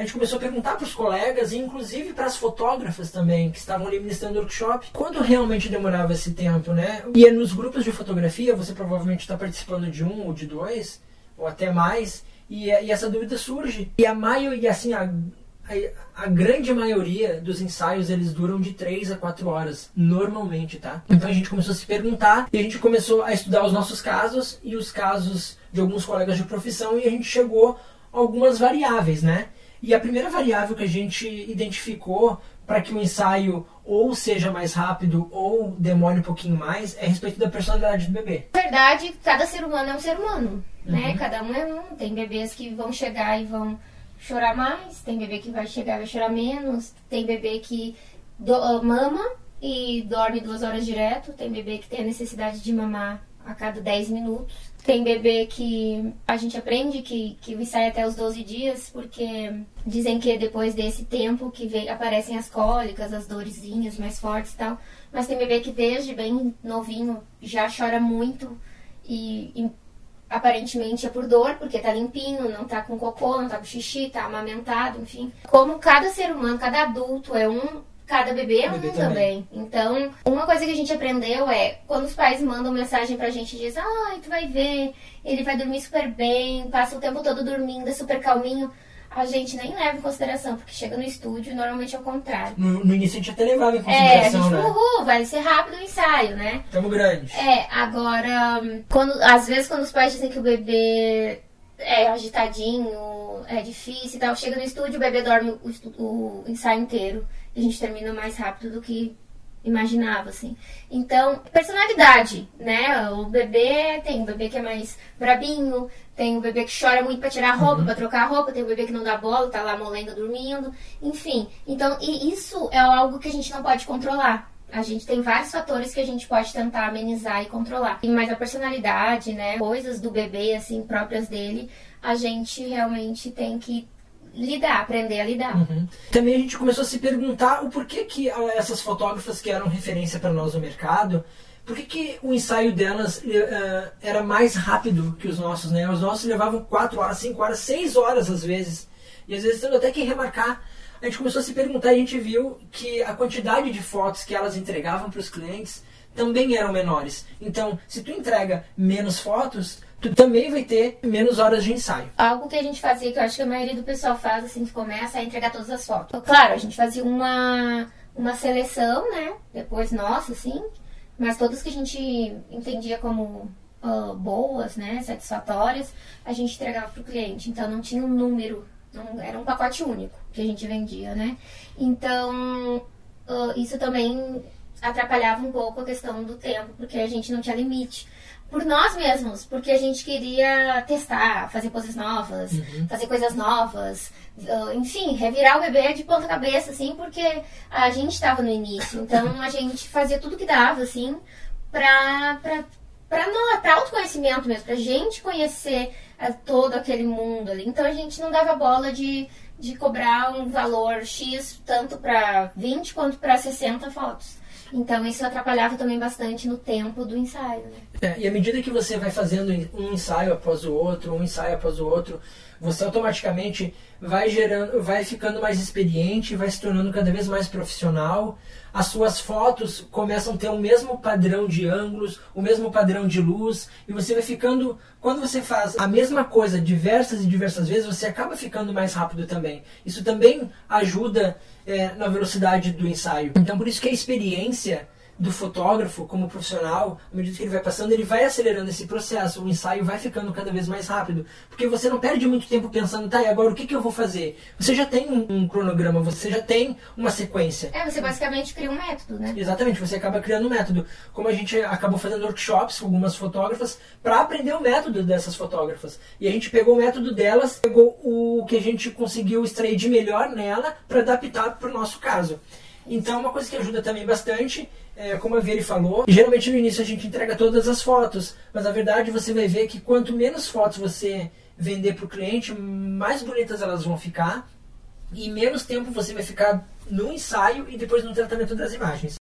a gente começou a perguntar para os colegas e inclusive para as fotógrafas também que estavam ali ministrando workshop quanto realmente demorava esse tempo, né? E é nos grupos de fotografia, você provavelmente está participando de um ou de dois ou até mais e, e essa dúvida surge e a maioria, assim, a, a, a, grande maioria dos ensaios eles duram de 3 a 4 horas, normalmente, tá? Então a gente começou a se perguntar e a gente começou a estudar os nossos casos e os casos de alguns colegas de profissão e a gente chegou a algumas variáveis, né? E a primeira variável que a gente identificou para que o ensaio ou seja mais rápido ou demore um pouquinho mais é a respeito da personalidade do bebê. Na verdade, cada ser humano é um ser humano, né? uhum. né? Cada um é um. Tem bebês que vão chegar e vão chorar mais, tem bebê que vai chegar e vai chorar menos, tem bebê que do, uh, mama e dorme duas horas direto, tem bebê que tem a necessidade de mamar a cada 10 minutos. Tem bebê que a gente aprende que, que ensaia até os 12 dias, porque dizem que depois desse tempo que vem, aparecem as cólicas, as dorezinhas mais fortes e tal. Mas tem bebê que desde bem novinho já chora muito e, e aparentemente é por dor, porque tá limpinho, não tá com cocô, não tá com xixi, tá amamentado, enfim. Como cada ser humano, cada adulto é um, cada bebê é um bebê também. também. Então, uma coisa que a gente aprendeu é, quando os pais mandam mensagem pra gente e dizem, ai, tu vai ver, ele vai dormir super bem, passa o tempo todo dormindo, é super calminho a gente nem leva em consideração, porque chega no estúdio normalmente é o contrário. No, no início a gente até levava em consideração, É, a gente, né? uhul, vai ser rápido o ensaio, né? Tamo grande. É, agora, quando, às vezes quando os pais dizem que o bebê é agitadinho, é difícil e tal, chega no estúdio, o bebê dorme o, o ensaio inteiro. A gente termina mais rápido do que imaginava, assim. Então, personalidade, né? O bebê tem o bebê que é mais brabinho, tem o bebê que chora muito para tirar a roupa, uhum. para trocar a roupa, tem o bebê que não dá bola, tá lá molenga dormindo, enfim. Então, e isso é algo que a gente não pode controlar. A gente tem vários fatores que a gente pode tentar amenizar e controlar. Mas a personalidade, né, coisas do bebê assim próprias dele, a gente realmente tem que lidar, aprender a lidar. Uhum. Também a gente começou a se perguntar o porquê que ah, essas fotógrafas que eram referência para nós no mercado, por que, que o ensaio delas uh, era mais rápido que os nossos, né? Os nossos levavam 4 horas, 5 horas, 6 horas às vezes. E às vezes tendo até que remarcar. A gente começou a se perguntar e a gente viu que a quantidade de fotos que elas entregavam para os clientes também eram menores. Então, se tu entrega menos fotos, tu também vai ter menos horas de ensaio. Algo que a gente fazia, que eu acho que a maioria do pessoal faz assim que começa a entregar todas as fotos. Claro, a gente fazia uma, uma seleção, né? Depois nossa, assim, mas todas que a gente entendia como uh, boas, né? Satisfatórias, a gente entregava para o cliente. Então não tinha um número, não, era um pacote único que a gente vendia, né? Então uh, isso também atrapalhava um pouco a questão do tempo, porque a gente não tinha limite por nós mesmos, porque a gente queria testar, fazer coisas novas, uhum. fazer coisas novas, uh, enfim, revirar o bebê de ponta cabeça, assim, porque a gente estava no início. Então a gente fazia tudo que dava, assim, pra, pra, pra, não, pra autoconhecimento mesmo, pra gente conhecer uh, todo aquele mundo ali. Então a gente não dava bola de, de cobrar um valor X, tanto para 20 quanto para 60 fotos. Então isso atrapalhava também bastante no tempo do ensaio. Né? É, e à medida que você vai fazendo um ensaio após o outro, um ensaio após o outro, você automaticamente vai gerando, vai ficando mais experiente, vai se tornando cada vez mais profissional. As suas fotos começam a ter o mesmo padrão de ângulos, o mesmo padrão de luz, e você vai ficando, quando você faz a mesma coisa diversas e diversas vezes, você acaba ficando mais rápido também. Isso também ajuda é, na velocidade do ensaio. Então, por isso que a experiência do fotógrafo como profissional, à medida que ele vai passando, ele vai acelerando esse processo, o ensaio vai ficando cada vez mais rápido, porque você não perde muito tempo pensando, tá, e agora o que, que eu vou fazer? Você já tem um, um cronograma, você já tem uma sequência. É, você basicamente cria um método, né? Exatamente, você acaba criando um método. Como a gente acabou fazendo workshops com algumas fotógrafas para aprender o método dessas fotógrafas. E a gente pegou o método delas, pegou o que a gente conseguiu extrair de melhor nela para adaptar para o nosso caso. Então, uma coisa que ajuda também bastante, é, como a Veri falou, geralmente no início a gente entrega todas as fotos, mas na verdade você vai ver que quanto menos fotos você vender para o cliente, mais bonitas elas vão ficar. E menos tempo você vai ficar no ensaio e depois no tratamento das imagens.